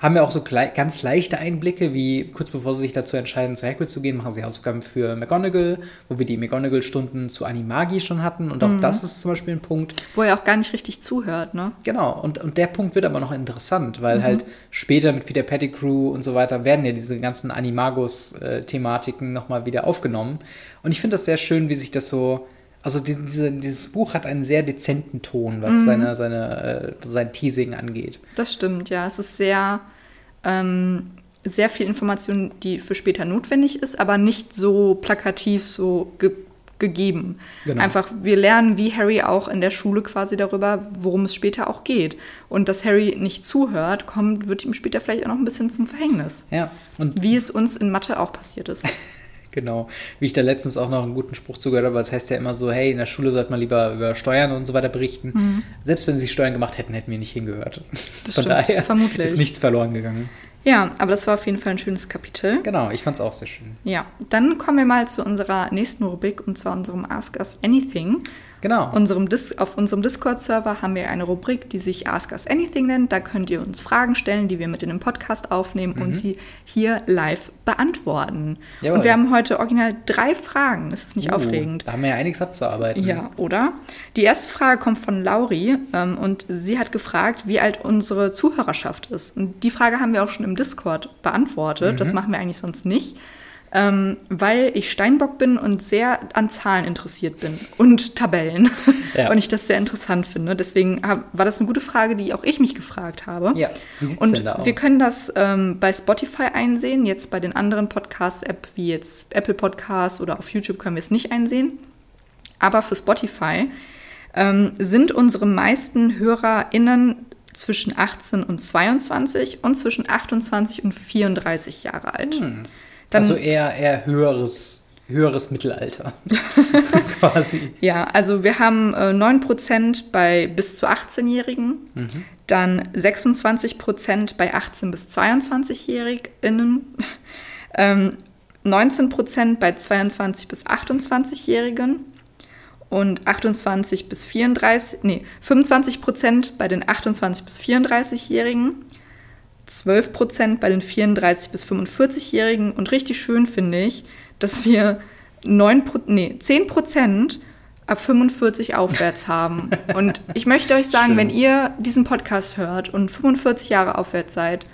haben wir auch so ganz leichte Einblicke, wie kurz bevor sie sich dazu entscheiden, zu Hagrid zu gehen, machen sie Hausaufgaben für McGonagall, wo wir die McGonagall-Stunden zu Animagi schon hatten. Und auch das ist zum Beispiel ein Punkt. Wo er auch gar nicht richtig zuhört, ne? Genau, und, und der Punkt wird aber noch interessant, weil halt später mit Peter Pettigrew und so weiter werden ja diese ganzen Animagus-Thematiken nochmal wieder aufgenommen. Und ich finde das sehr schön, wie sich das so. Also die, diese, dieses Buch hat einen sehr dezenten Ton, was seine, seine, äh, sein Teasing angeht. Das stimmt, ja. Es ist sehr, ähm, sehr viel Information, die für später notwendig ist, aber nicht so plakativ so ge gegeben. Genau. Einfach, wir lernen wie Harry auch in der Schule quasi darüber, worum es später auch geht. Und dass Harry nicht zuhört, kommt, wird ihm später vielleicht auch noch ein bisschen zum Verhängnis. Ja, und Wie es uns in Mathe auch passiert ist. Genau, wie ich da letztens auch noch einen guten Spruch zugehört habe, weil es heißt ja immer so, hey, in der Schule sollte man lieber über Steuern und so weiter berichten. Selbst wenn sie Steuern gemacht hätten, hätten wir nicht hingehört. Das Von stimmt, daher vermutlich. ist nichts verloren gegangen. Ja, aber das war auf jeden Fall ein schönes Kapitel. Genau, ich fand es auch sehr schön. Ja, dann kommen wir mal zu unserer nächsten Rubrik und zwar unserem Ask Us Anything. Genau. Unserem Dis auf unserem Discord-Server haben wir eine Rubrik, die sich Ask Us Anything nennt. Da könnt ihr uns Fragen stellen, die wir mit in den Podcast aufnehmen und sie hier live beantworten. Jawohl. Und wir haben heute original drei Fragen. Ist es nicht Uh, aufregend? Da haben wir ja einiges abzuarbeiten. Ja, oder? Die erste Frage kommt von Lauri ähm, und sie hat gefragt, wie alt unsere Zuhörerschaft ist. Und die Frage haben wir auch schon im Discord beantwortet. Mhm. Das machen wir eigentlich sonst nicht. Ähm, weil ich Steinbock bin und sehr an Zahlen interessiert bin und Tabellen. Ja. Und ich das sehr interessant finde. Deswegen hab, war das eine gute Frage, die auch ich mich gefragt habe. Ja, wie sieht's und denn da aus? wir können das ähm, bei Spotify einsehen. Jetzt bei den anderen Podcast-App wie jetzt Apple Podcasts oder auf YouTube können wir es nicht einsehen. Aber für Spotify ähm, sind unsere meisten HörerInnen zwischen 18 und 22 und zwischen 28 und 34 Jahre alt. Dann, also eher, eher höheres, höheres Mittelalter. Quasi. ja, also wir haben äh, 9% bei bis zu 18-Jährigen, dann 26% bei 18 bis 22-JährigInnen, ähm, 19% bei 22 bis 28-Jährigen und 28 bis 34, nee, 25% bei den 28 bis 34-Jährigen, 12% bei den 34 bis 45-Jährigen und richtig schön finde ich, dass wir 9, Pro- nee, 10% ab 45 aufwärts haben. Und ich möchte euch sagen, Schön. wenn ihr diesen Podcast hört und 45 Jahre aufwärts seid,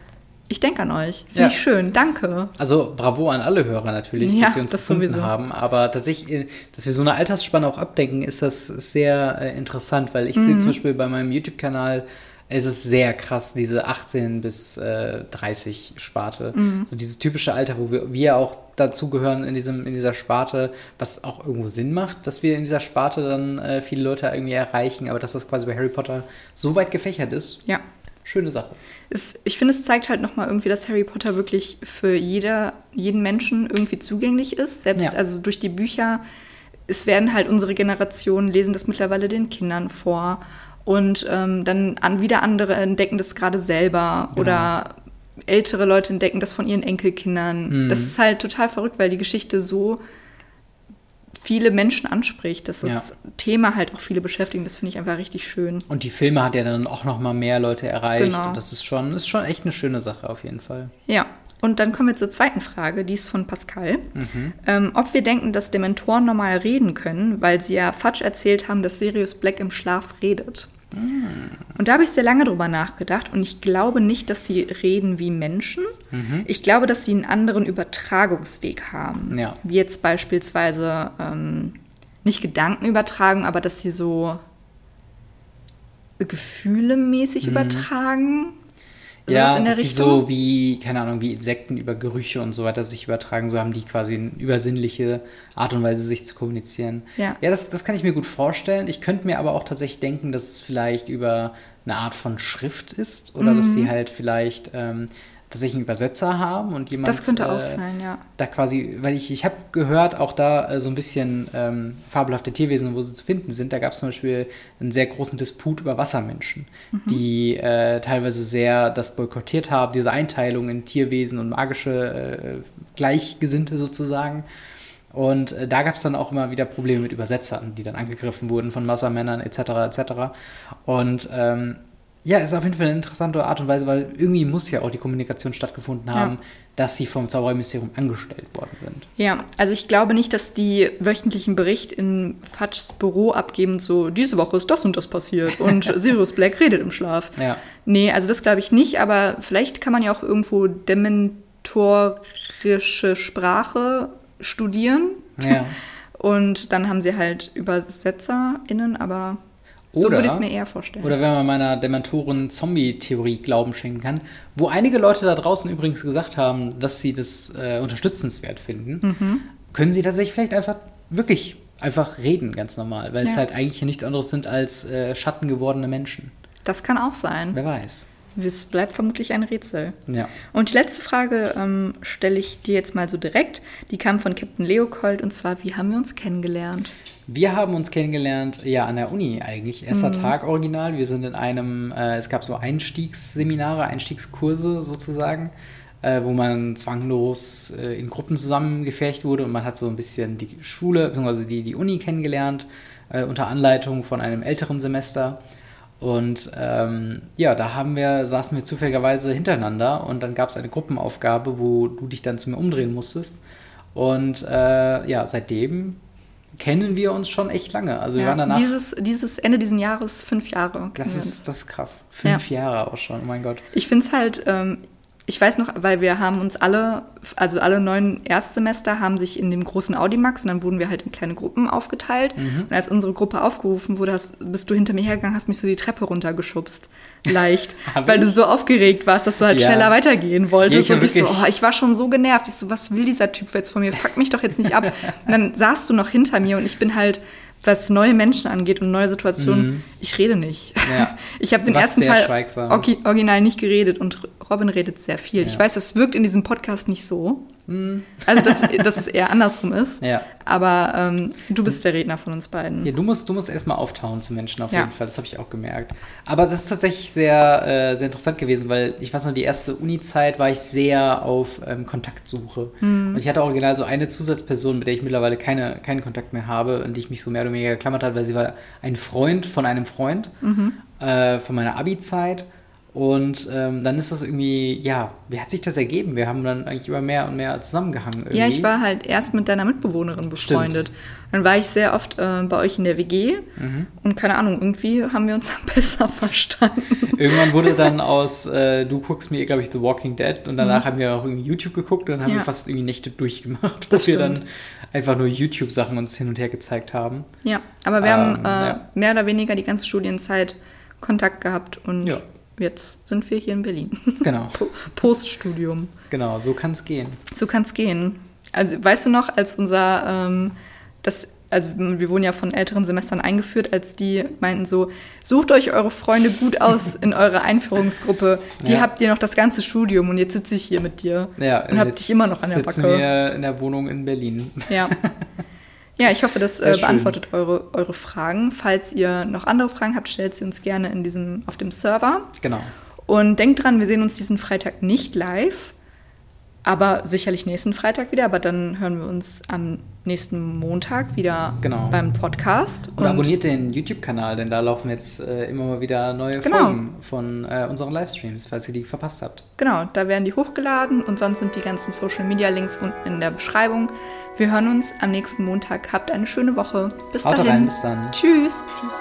ich denke an euch. Finde Ja. ich schön. Danke. Also bravo an alle Hörer natürlich, Ja, dass sie uns das gefunden sowieso. haben. Aber tatsächlich, äh, dass wir so eine Altersspanne auch abdecken, ist das sehr äh, interessant, weil ich sehe zum Beispiel bei meinem YouTube-Kanal, es ist sehr krass, diese 18 bis äh, 30 Sparte. So dieses typische Alter, wo wir, wir auch dazugehören in, diesem, in dieser Sparte, was auch irgendwo Sinn macht, dass wir in dieser Sparte dann äh, viele Leute irgendwie erreichen, aber dass das quasi bei Harry Potter so weit gefächert ist, Ja. Schöne Sache. Es, ich finde, es zeigt halt nochmal irgendwie, dass Harry Potter wirklich für jeder, jeden Menschen irgendwie zugänglich ist. Selbst Ja. also durch die Bücher. Es werden halt unsere Generationen lesen das mittlerweile den Kindern vor. Und ähm, dann an, wieder andere entdecken das gerade selber. Genau. Oder ältere Leute entdecken das von ihren Enkelkindern. Mhm. Das ist halt total verrückt, weil die Geschichte so viele Menschen anspricht, dass das Ja. Thema halt auch viele beschäftigt. Das finde ich einfach richtig schön. Und die Filme hat ja dann auch noch mal mehr Leute erreicht. Genau. Und das ist schon, ist schon echt eine schöne Sache auf jeden Fall. Ja, und dann kommen wir zur zweiten Frage, die ist von Pascal. Mhm. Ähm, ob wir denken, dass Dementoren normal reden können, weil sie ja Fudge erzählt haben, dass Sirius Black im Schlaf redet. Mhm. Und da habe ich sehr lange drüber nachgedacht und ich glaube nicht, dass sie reden wie Menschen. Mhm. Ich glaube, dass sie einen anderen Übertragungsweg haben. Ja. Wie jetzt beispielsweise ähm, nicht Gedankenübertragung, aber dass sie so gefühlemäßig übertragen. Ja, in der dass sie Richtung? so wie, keine Ahnung, wie Insekten über Gerüche und so weiter sich übertragen, so haben die quasi eine übersinnliche Art und Weise, sich zu kommunizieren. Ja. ja das, das kann ich mir gut vorstellen. Ich könnte mir aber auch tatsächlich denken, dass es vielleicht über eine Art von Schrift ist oder dass Mhm. sie halt vielleicht ähm, tatsächlich einen Übersetzer haben und jemand Das könnte auch äh, sein, ja. da quasi, weil ich, ich habe gehört, auch da äh, so ein bisschen ähm, fabelhafte Tierwesen, wo sie zu finden sind. Da gab es zum Beispiel einen sehr großen Disput über Wassermenschen, die äh, teilweise sehr das boykottiert haben, diese Einteilung in Tierwesen und magische äh, Gleichgesinnte sozusagen. Und äh, da gab es dann auch immer wieder Probleme mit Übersetzern, die dann angegriffen wurden von Wassermännern etc. etc. Und ähm, ja, ist auf jeden Fall eine interessante Art und Weise, weil irgendwie muss ja auch die Kommunikation stattgefunden haben, Ja. dass sie vom Zaubererministerium angestellt worden sind. Ja, also ich glaube nicht, dass die wöchentlichen Bericht in Fudges Büro abgeben, so, diese Woche ist das und das passiert und Sirius Black redet im Schlaf. Ja. Nee, also das glaube ich nicht, aber vielleicht kann man ja auch irgendwo dementorische Sprache studieren Ja. und dann haben sie halt ÜbersetzerInnen, aber so Oder- würde ich es mir eher vorstellen. Oder wenn man meiner Dementoren-Zombie-Theorie Glauben schenken kann, wo einige Leute da draußen übrigens gesagt haben, dass sie das äh, unterstützenswert finden, Mhm. können sie tatsächlich vielleicht einfach wirklich einfach reden, ganz normal, weil es Ja. halt eigentlich nichts anderes sind als äh, Schatten gewordene Menschen. das kann auch sein. Wer weiß. Es bleibt vermutlich ein Rätsel. Ja. Und die letzte Frage ähm, stelle ich dir jetzt mal so direkt. Die kam von Captain Leopold und zwar, wie haben wir uns kennengelernt? Wir haben uns kennengelernt, ja, an der Uni eigentlich. Erster Tag original. Wir sind in einem, äh, es gab so Einstiegsseminare, Einstiegskurse sozusagen, äh, wo man zwanglos äh, in Gruppen zusammengefercht wurde und man hat so ein bisschen die Schule, beziehungsweise die, die Uni kennengelernt, äh, unter Anleitung von einem älteren Semester. Und ähm, ja, da haben wir, saßen wir zufälligerweise hintereinander und dann gab es eine Gruppenaufgabe, wo du dich dann zu mir umdrehen musstest. Und äh, ja, seitdem kennen wir uns schon echt lange. Also wir waren danach. dieses, dieses Ende dieses Jahres fünf Jahre. das ist, das ist krass. Fünf Jahre auch schon, oh mein Gott. Ich finde es halt, ähm, ich weiß noch, weil wir haben uns alle, also alle neun Erstsemester haben sich in dem großen Audimax und dann wurden wir halt in kleine Gruppen aufgeteilt. Und als unsere Gruppe aufgerufen wurde, hast, bist du hinter mir hergegangen, hast mich so die Treppe runtergeschubst. Leicht. Weil ich? du so aufgeregt warst, dass du halt Ja. schneller weitergehen wolltest. Ich und ich so, oh, ich war schon so genervt. Ich so, was will dieser Typ jetzt von mir? Fuck mich doch jetzt nicht ab. und dann saßt du noch hinter mir und ich bin halt, was neue Menschen angeht und neue Situationen, ich rede nicht. Mhm. Ja. Ich habe den ersten Teil original nicht geredet und Robin redet sehr viel. Ich Ja. weiß, das wirkt in diesem Podcast nicht so. Also, dass, dass es eher andersrum ist. Ja. Aber ähm, du bist der Redner von uns beiden. Ja, du musst, du musst erstmal auftauen zu Menschen auf Ja. jeden Fall, das habe ich auch gemerkt. Aber das ist tatsächlich sehr, äh, sehr interessant gewesen, weil ich weiß noch, die erste Uni-Zeit war ich sehr auf ähm, Kontaktsuche. Hm. Und ich hatte original so eine Zusatzperson, mit der ich mittlerweile keine, keinen Kontakt mehr habe und die ich mich so mehr oder weniger geklammert hat, weil sie war ein Freund von einem Freund Mhm. äh, von meiner Abi-Zeit. Und ähm, dann ist das irgendwie, ja, wie hat sich das ergeben? Wir haben dann eigentlich immer mehr und mehr zusammengehangen. Irgendwie. Ja, ich war halt erst mit deiner Mitbewohnerin befreundet. Dann war ich sehr oft äh, bei euch in der WG Mhm. und keine Ahnung, irgendwie haben wir uns dann besser verstanden. Irgendwann wurde dann aus, äh, du guckst mir, glaube ich, The Walking Dead und danach haben wir auch irgendwie YouTube geguckt und dann haben Mhm. Ja. wir fast irgendwie Nächte durchgemacht, Das wo wir dann stimmt. einfach nur YouTube-Sachen uns hin und her gezeigt haben. Ja, aber wir Ähm, haben äh, ja. mehr oder weniger die ganze Studienzeit Kontakt gehabt und Ja. Jetzt sind wir hier in Berlin. Genau, Po- Poststudium. genau, so kann es gehen. So kann es gehen. Also weißt du noch, als unser, ähm, das, also wir wurden ja von älteren Semestern eingeführt, als die meinten so, sucht euch eure Freunde gut aus in eurer Einführungsgruppe. Die Ja. habt ihr noch das ganze Studium und jetzt sitze ich hier mit dir Ja, und hab dich immer noch an der sitzen Backe. wir in der Wohnung in Berlin. Ja. Ja, ich hoffe, das äh, beantwortet eure, eure Fragen. Falls ihr noch andere Fragen habt, stellt sie uns gerne in diesem, auf dem Server. Genau. Und denkt dran, wir sehen uns diesen Freitag nicht live, aber sicherlich nächsten Freitag wieder. Aber dann hören wir uns am nächsten Montag wieder Genau. beim Podcast. Und, abonniert den YouTube-Kanal, denn da laufen jetzt äh, immer mal wieder neue Genau. Folgen von äh, unseren Livestreams, falls ihr die verpasst habt. Genau, da werden die hochgeladen und sonst sind die ganzen Social Media Links unten in der Beschreibung. Wir hören uns am nächsten Montag. Habt eine schöne Woche. Bis Haut dahin. rein, bis dann. Tschüss. Tschüss.